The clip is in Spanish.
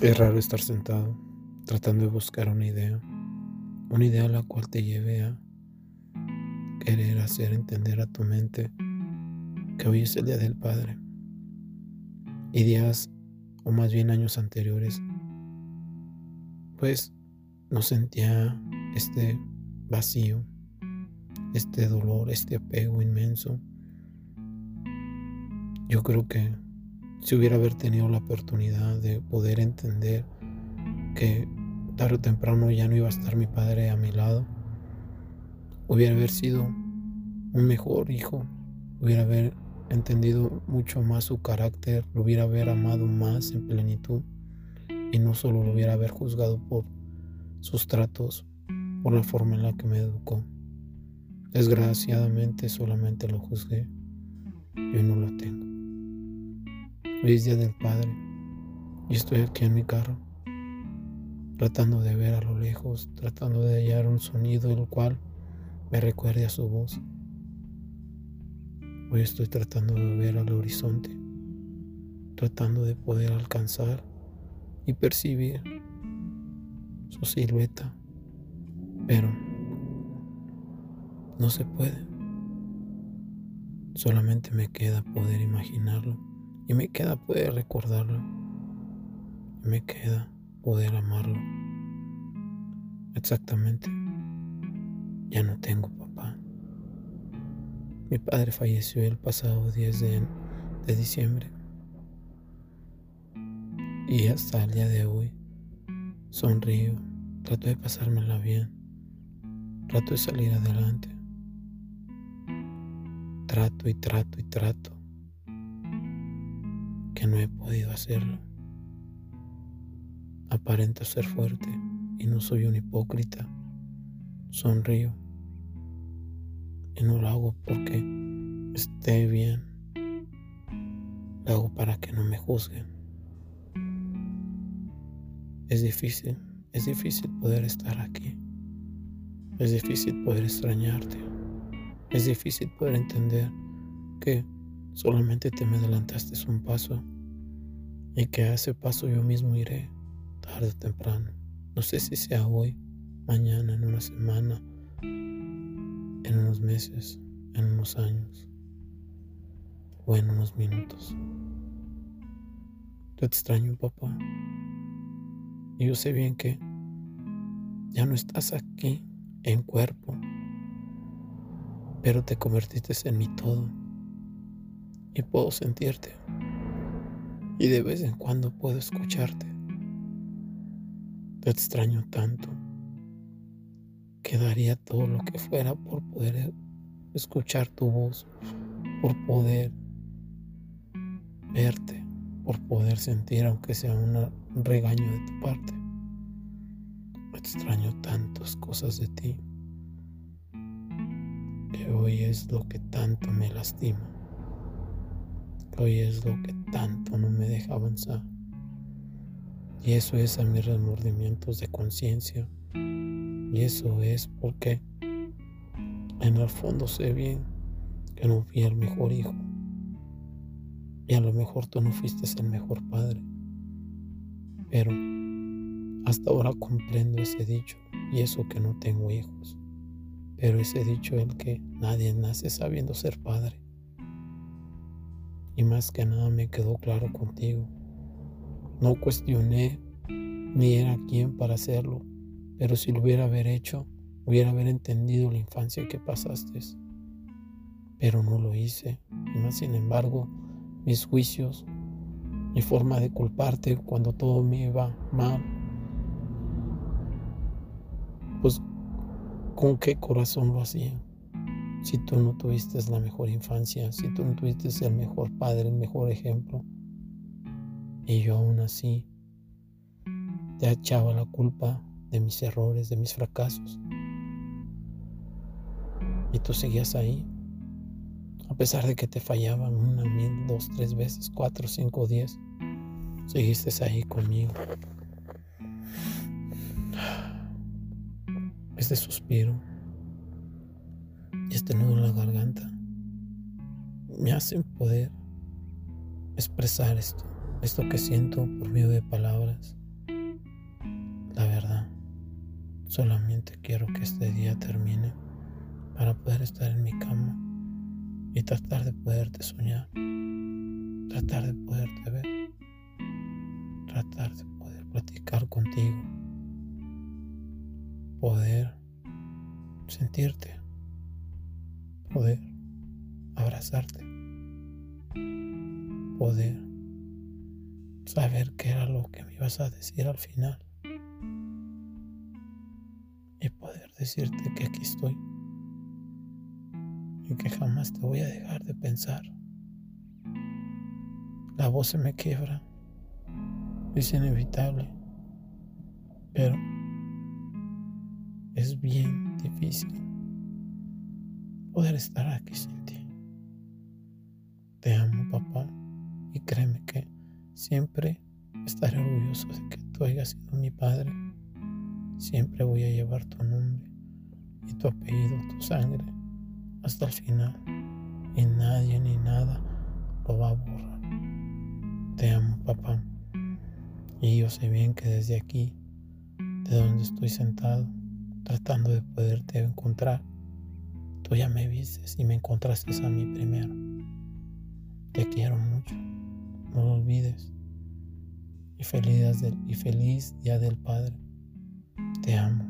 Es raro estar sentado tratando de buscar una idea, una idea a la cual te lleve a querer hacer entender a tu mente que hoy es el Día del Padre. Y días, o más bien años anteriores, pues no sentía este vacío, este dolor, este apego inmenso. Yo creo que si hubiera haber tenido la oportunidad de poder entender que tarde o temprano ya no iba a estar mi padre a mi lado, hubiera haber sido un mejor hijo, hubiera haber entendido mucho más su carácter, lo hubiera haber amado más en plenitud y no solo lo hubiera haber juzgado por sus tratos, por la forma en la que me educó. Desgraciadamente solamente lo juzgué y no lo tengo. Hoy Día del Padre y estoy aquí en mi carro, tratando de ver a lo lejos, tratando de hallar un sonido el cual me recuerde a su voz. Hoy estoy tratando de ver al horizonte, tratando de poder alcanzar y percibir su silueta, pero no se puede. Solamente me queda poder imaginarlo y me queda poder recordarlo. Y me queda poder amarlo. Exactamente. Ya no tengo papá. Mi padre falleció el pasado 10 de, de diciembre. Y hasta el día de hoy sonrío, trato de pasármela bien, trato de salir adelante. Trato y trato y trato que no he podido hacerlo. Aparento ser fuerte y no soy un hipócrita. Sonrío y no lo hago porque esté bien. Lo hago para que no me juzguen. Es difícil, es difícil poder estar aquí. Es difícil poder extrañarte. Es difícil poder entender que Solamente te me adelantaste un paso y que a ese paso yo mismo iré tarde o temprano. No sé si sea hoy, mañana, en una semana, en unos meses, en unos años o en unos minutos. Te extraño, papá. Y yo sé bien que ya no estás aquí en cuerpo, pero te convertiste en mi todo y puedo sentirte. Y de vez en cuando puedo escucharte. Te extraño tanto que daría todo lo que fuera por poder escuchar tu voz, por poder verte, por poder sentir aunque sea un regaño de tu parte. Extraño tantas cosas de ti que hoy es lo que tanto me lastima hoy es lo que tanto no me deja avanzar. Y eso es a mis remordimientos de conciencia. Y eso es porque en el fondo sé bien que no fui el mejor hijo. Y a lo mejor tú no fuiste el mejor padre. Pero hasta ahora comprendo ese dicho y eso que no tengo hijos. Pero ese dicho el que nadie nace sabiendo ser padre. Y más que nada me quedó claro contigo. No cuestioné ni era quien para hacerlo, pero si lo hubiera haber hecho, hubiera haber entendido la infancia que pasaste. Pero no lo hice. Y más sin embargo, mis juicios, mi forma de culparte cuando todo me iba mal, pues con qué corazón lo hacía si tú no tuviste la mejor infancia, si tú no tuviste el mejor padre, el mejor ejemplo. Y yo aún así te echaba la culpa de mis errores, de mis fracasos. Y tú seguías ahí, a pesar de que te fallaban una, mil, dos, tres veces, cuatro, cinco, diez, seguiste ahí conmigo. Este suspiro este nudo en la garganta me hacen poder expresar esto, esto que siento por medio de palabras. La verdad, solamente quiero que este día termine para poder estar en mi cama y tratar de poderte soñar, tratar de poderte ver, tratar de poder platicar contigo, poder sentirte poder abrazarte, poder saber qué era lo que me ibas a decir al final y poder decirte que aquí estoy y que jamás te voy a dejar de pensar. La voz se me quiebra, es inevitable, pero es bien difícil poder estar aquí sin ti. Te amo, papá, y créeme que siempre estaré orgulloso de que tú hayas sido mi padre. Siempre voy a llevar tu nombre y tu apellido, tu sangre hasta el final y nadie ni nada lo va a borrar. Te amo, papá. Y yo sé bien que desde aquí, de donde estoy sentado, tratando de poderte encontrar, tú ya me vistes y me encontraste a mí primero. Te quiero mucho, no lo olvides. Y feliz, y feliz Día del Padre. Te amo.